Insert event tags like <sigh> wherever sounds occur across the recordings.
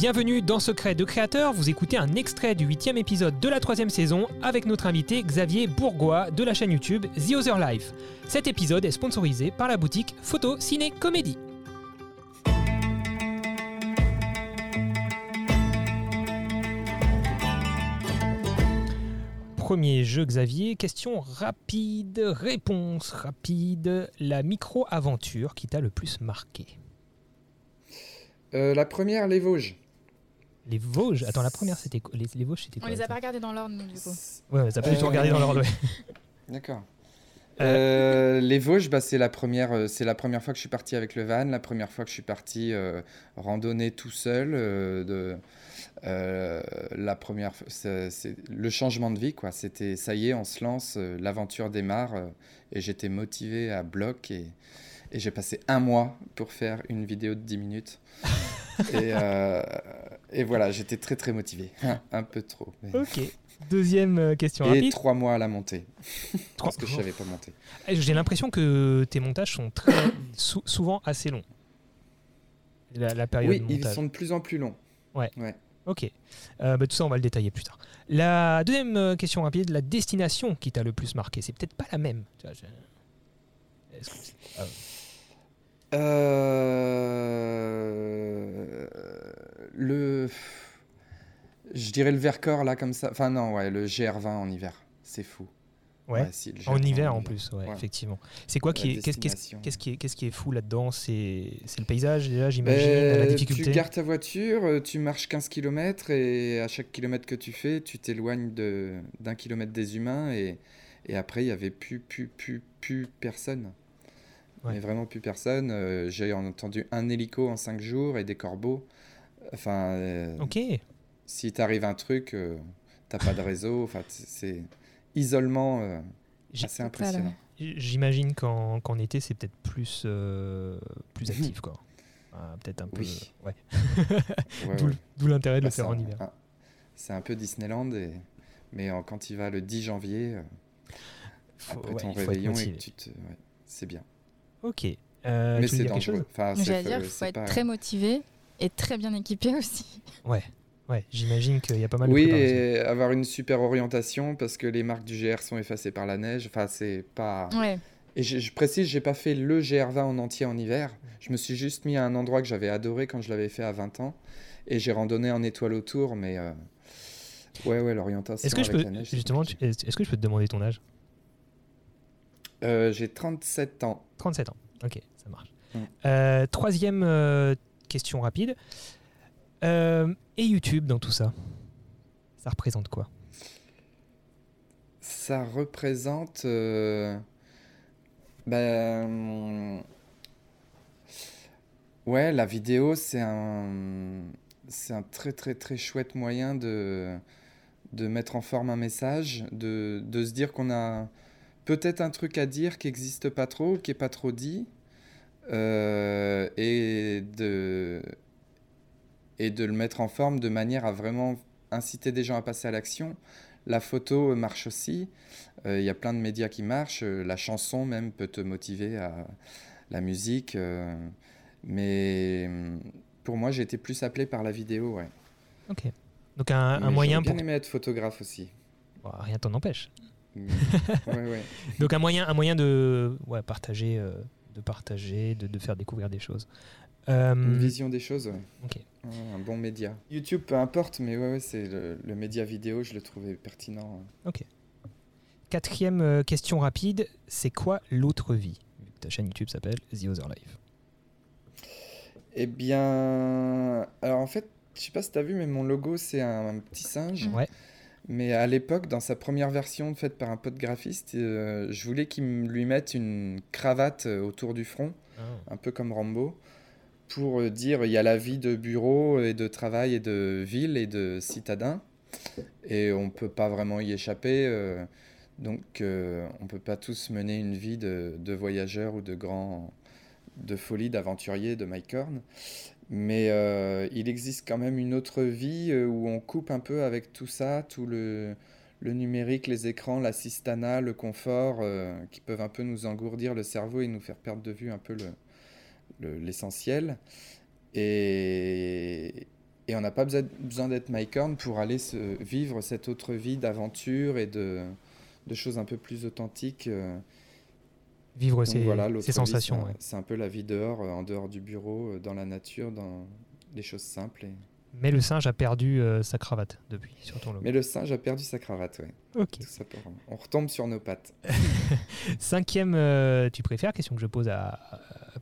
Bienvenue dans Secret de Créateur, vous écoutez un extrait du huitième épisode de la troisième saison avec notre invité Xavier Bourgois de la chaîne YouTube The Other Life. Cet épisode est sponsorisé par la boutique Photo Ciné Comédie. Premier jeu Xavier, question rapide, réponse rapide. La micro-aventure qui t'a le plus marqué? Euh, la première, les Vosges. Les Vosges Attends, la première c'était quoi? Les, les Vosges c'était On quoi les a pas regardés dans l'ordre, du coup. Ouais, ouais, ça peut être Euh, regardé dans l'ordre. ouais. <laughs> D'accord. Euh, Euh, les Vosges, bah, c'est la première, euh, c'est la première fois que je suis parti avec le van, la première fois que je suis parti euh, randonner tout seul. euh, de, euh, la première, c'est le changement de vie, quoi. C'était, ça y est, on se lance, euh, l'aventure démarre, euh, et j'étais motivé à bloc et, et j'ai passé un mois pour faire une vidéo de 10 minutes. <laughs> et, euh, et voilà, j'étais très très motivé, un, peu trop. mais- Ok. Deuxième euh, question Et rapide. trois mois à la montée, <laughs> Trois- parce que je savais pas monter. Eh, J'ai l'impression que tes montages sont très, <coughs> sou- souvent assez longs. La, la période Oui, de ils montage. sont de plus en plus longs. Ok. Euh, bah, tout ça, on va le détailler plus tard. La deuxième euh, question rapide, la destination qui t'a le plus marqué, c'est peut-être pas la même. Ah, Euh, Le. Je dirais le Vercors, là, comme ça. Enfin, non, ouais, le GR20 en hiver. C'est fou. Ouais. si, En GR20 hiver en plus, ouais, Ouais. effectivement. C'est quoi qui est, qu'est-ce, qu'est-ce- destination. qu'est-ce qui est, qu'est-ce qui est fou là-dedans? C'est c'est le paysage déjà, j'imagine, la tu gardes ta voiture, euh, tu marches 15 km et à chaque kilomètre que tu fais, tu t'éloignes de- d'un kilomètre des humains et, et après, il y avait plus, plus, plus, plus personne. Mais vraiment plus personne. Euh, J'ai entendu un hélico en 5 jours et des corbeaux. Enfin, euh, Ok. si t'arrive un truc, euh, t'as pas de réseau. Enfin, c'est isolement euh, assez impressionnant. J'imagine qu'en, été, c'est peut-être plus, euh, plus actif, <laughs> quoi. Ah, peut-être un peu. Oui. Ouais. <laughs> Ouais, D'où, ouais. l'intérêt de Bah, le faire c'est en hiver. un- C'est un peu Disneyland, et... mais euh, quand il va le 10 janvier, euh, Faut- après ouais, ton réveillon, et tu te... c'est bien. Ok. Euh, mais c'est dangereux. chose? Enfin, c'est J'allais dire, il faut être pas- très motivé et très bien équipé aussi. Ouais. Ouais, j'imagine qu'il y a pas mal de Oui, et avoir une super orientation parce que les marques du GR sont effacées par la neige. Enfin, c'est pas. Ouais. Et je, je précise, j'ai pas fait le GR20 en entier en hiver. Je me suis juste mis à un endroit que j'avais adoré quand je l'avais fait à 20 ans. Et j'ai randonné en étoile autour, mais. euh, Ouais, ouais, l'orientation. Est-ce que je peux la neige, c'est justement, est-ce que je peux te demander ton âge? Euh, j'ai 37 ans. 37 ans. Ok, ça marche. Euh, troisième euh, question rapide. Euh, et YouTube dans tout ça Ça représente quoi? Ça représente. euh, Ben. Ouais, la vidéo, c'est un. C'est un très, très, très chouette moyen de, de mettre en forme un message, de, de se dire qu'on a peut-être un truc à dire qui n'existe pas trop, qui n'est pas trop dit, euh, et, de, et de le mettre en forme de manière à vraiment inciter des gens à passer à l'action. La photo marche aussi. Euh, Il y a plein de médias qui marchent. Euh, La chanson même peut te motiver à la musique. euh, mais hum, pour moi, j'ai été plus appelé par la vidéo. Ouais. Ok. Donc un, moyen bien pour... aimé être photographe aussi. Bon, rien t'en empêche. Mm. ouais, ouais. <laughs> Donc un moyen, un moyen de ouais, partager, de partager, de, de faire découvrir des choses. Euh, Une vision des choses, ouais. ok. Ouais, un bon média. YouTube, peu importe, mais ouais, ouais c'est le, le média vidéo, je le trouvais pertinent. Quatrième euh, question rapide, c'est quoi l'autre vie? Vu que Ta chaîne YouTube s'appelle The Other Life. Eh bien, alors en fait, je sais pas si tu as vu, mais mon logo, c'est un, un petit singe. Ouais. Mais à l'époque, dans sa première version faite par un pote graphiste, euh, je voulais qu'il lui mette une cravate euh, autour du front, un peu comme Rambo, pour euh, dire il y a la vie de bureau et de travail et de ville et de citadin. Et on peut pas vraiment y échapper. euh, donc, euh, on peut pas tous mener une vie de, de voyageurs ou de grands de folie, d'aventurier, de Mike Horn. Mais euh, il existe quand même une autre vie euh, où on coupe un peu avec tout ça, tout le, numérique, les écrans, l'assistanat, le confort, euh, qui peuvent un peu nous engourdir le cerveau et nous faire perdre de vue un peu le- le- l'essentiel. Et, Et on n'a pas besoin d'être Mike Horn pour aller vivre cette autre vie d'aventure et de, choses un peu plus authentiques. Vivre ces, ces, sensations. C'est un peu la vie dehors, en dehors du bureau, dans la nature, dans des choses simples. Et... Mais le singe a perdu euh, sa cravate depuis sur ton logo. Mais le singe a perdu sa cravate, oui. Ok. On retombe sur nos pattes. <laughs> cinquième, euh, tu préfères Question que je pose à.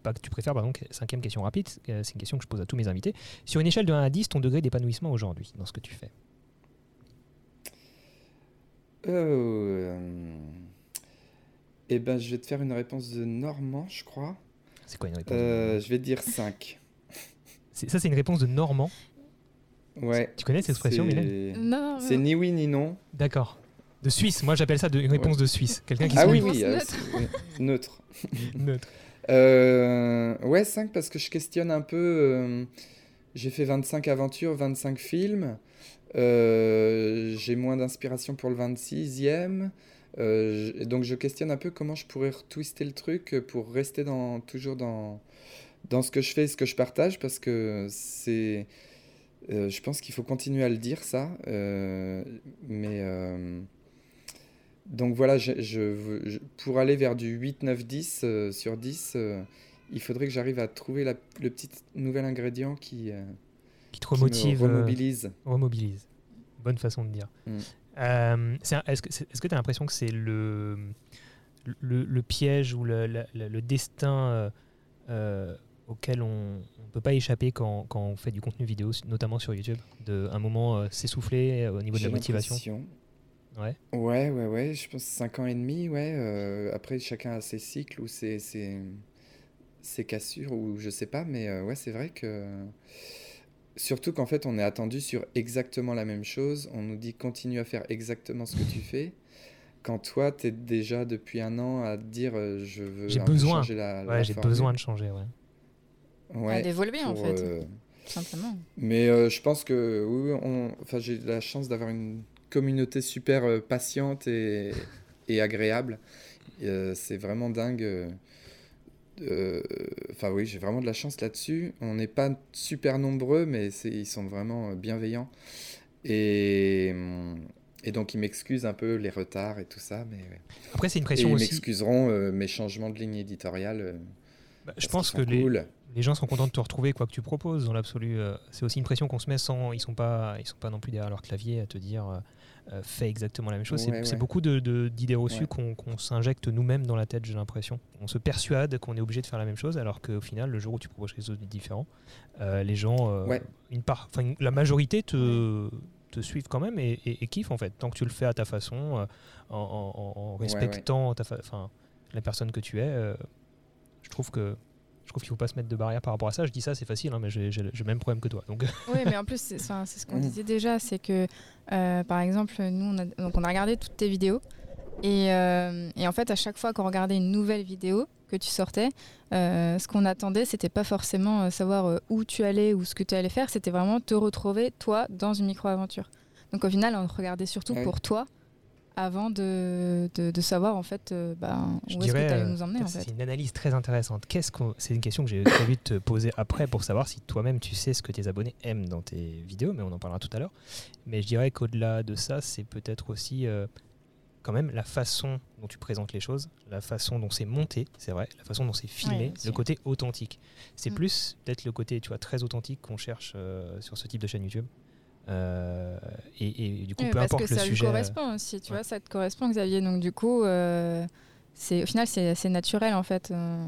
Pas que tu préfères, pardon. Cinquième question rapide. Euh, c'est une question que je pose à tous mes invités. Sur une échelle de 1 à 10, ton degré d'épanouissement aujourd'hui dans ce que tu fais? Eh ben, je vais te faire une réponse de Normand, je crois. C'est quoi une réponse Je vais te dire 5. Ça, c'est une réponse de Normand Ouais. Tu connais cette expression, Mylène Non. C'est ni oui ni non. D'accord. De Suisse. Moi, j'appelle ça une réponse de Suisse. Quelqu'un qui Ah oui, oui. Euh, neutre. <laughs> neutre. Euh, ouais, 5 parce que je questionne un peu. Euh, j'ai fait 25 aventures, 25 films. j'ai moins d'inspiration pour le 26e. Donc je questionne un peu comment je pourrais retwister le truc pour rester dans, toujours dans, dans ce que je fais et ce que je partage parce que c'est euh, je pense qu'il faut continuer à le dire, ça. Euh, mais. Euh, donc voilà, je, pour aller vers du 8, 9, 10 sur 10, il faudrait que j'arrive à trouver la, le petit nouvel ingrédient qui. qui te remotive. remobilise. remobilise. Bonne façon de dire. Mm. Est-ce que tu as l'impression que c'est le, le, le, piège ou le, le destin auquel on ne peut pas échapper quand, quand, on fait du contenu vidéo, notamment sur YouTube, de un moment euh, s'essouffler euh, au niveau de la motivation? Ouais. Ouais, ouais, ouais. Je pense 5 ans et demi, ouais. Euh, après, chacun a ses cycles ou ses, ses, ses, cassures ou je sais pas, mais ouais, c'est vrai que. Surtout qu'en fait, on est attendu sur exactement la même chose. On nous dit continue à faire exactement ce que tu fais. Quand toi, tu es déjà depuis un an à te dire je veux j'ai besoin. changer la, ouais, j'ai besoin de changer, ouais ouais, d'évoluer en fait, euh, simplement. Mais euh, je pense que oui, on... enfin, j'ai la chance d'avoir une communauté super euh, patiente et, et agréable. c'est vraiment dingue. Enfin oui, j'ai vraiment de la chance là-dessus. On n'est pas super nombreux, mais ils sont vraiment bienveillants. Et, et donc ils m'excusent un peu les retards et tout ça. Mais Après, c'est une pression aussi. Ils m'excuseront mes changements de ligne éditoriale. Bah, je pense que les, les gens sont contents de te retrouver quoi que tu proposes dans l'absolu. Euh, c'est aussi une pression qu'on se met sans. Ils sont pas, ils sont pas non plus derrière leur clavier à te dire euh, euh, fais exactement la même chose. c'est beaucoup d'idées de, d'idées reçues qu'on s'injecte nous-mêmes dans la tête, j'ai l'impression. On se persuade qu'on est obligé de faire la même chose, alors qu'au final, le jour où tu proposes quelque chose de différent, les gens, une part, la majorité te te suivent quand même et, et, kiffent en fait tant que tu le fais à ta façon en, en, respectant ta la personne que tu es je trouve que je trouve qu'il ne faut pas se mettre de barrière par rapport à ça. Je dis ça, c'est facile, hein, mais j'ai le même problème que toi. Donc. <laughs> Oui, mais en plus, c'est ce qu'on disait déjà, c'est que, euh, par exemple, nous, on a, donc on a regardé toutes tes vidéos. Et, euh, et, en fait, à chaque fois qu'on regardait une nouvelle vidéo que tu sortais, euh, ce qu'on attendait, c'était pas forcément savoir où tu allais ou ce que tu allais faire, c'était vraiment te retrouver, toi, dans une micro-aventure. Donc au final, on regardait surtout pour toi avant de, de, savoir en fait euh, ben, où est-ce que tu allais nous emmener. C'est une analyse très intéressante. Qu'est-ce c'est une question que j'ai prévu de te poser après pour savoir si toi-même tu sais ce que tes abonnés aiment dans tes vidéos, mais on en parlera tout à l'heure. Mais je dirais qu'au-delà de ça, c'est peut-être aussi euh, quand même la façon dont tu présentes les choses, la façon dont c'est monté, c'est vrai, la façon dont c'est filmé, le côté authentique. C'est mm. plus peut-être le côté tu vois, très authentique qu'on cherche euh, sur ce type de chaîne YouTube. Euh, et, du coup, peu importe que le ça sujet. Ça correspond aussi, tu vois, ça te correspond, Xavier. Donc, du coup, euh, c'est au final, c'est assez naturel en fait. Euh,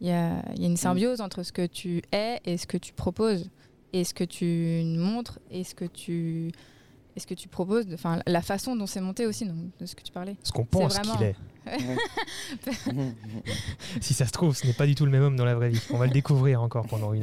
il y, a, y, a, une symbiose entre ce que tu es et ce que tu proposes, et ce que tu montres et ce que tu, et ce que tu proposes, enfin la façon dont c'est monté aussi, donc, de ce que tu parlais. Ce qu'on pense qu'il est. <laughs> si ça se trouve, ce n'est pas du tout le même homme dans la vraie vie. On va le découvrir encore pendant une heure.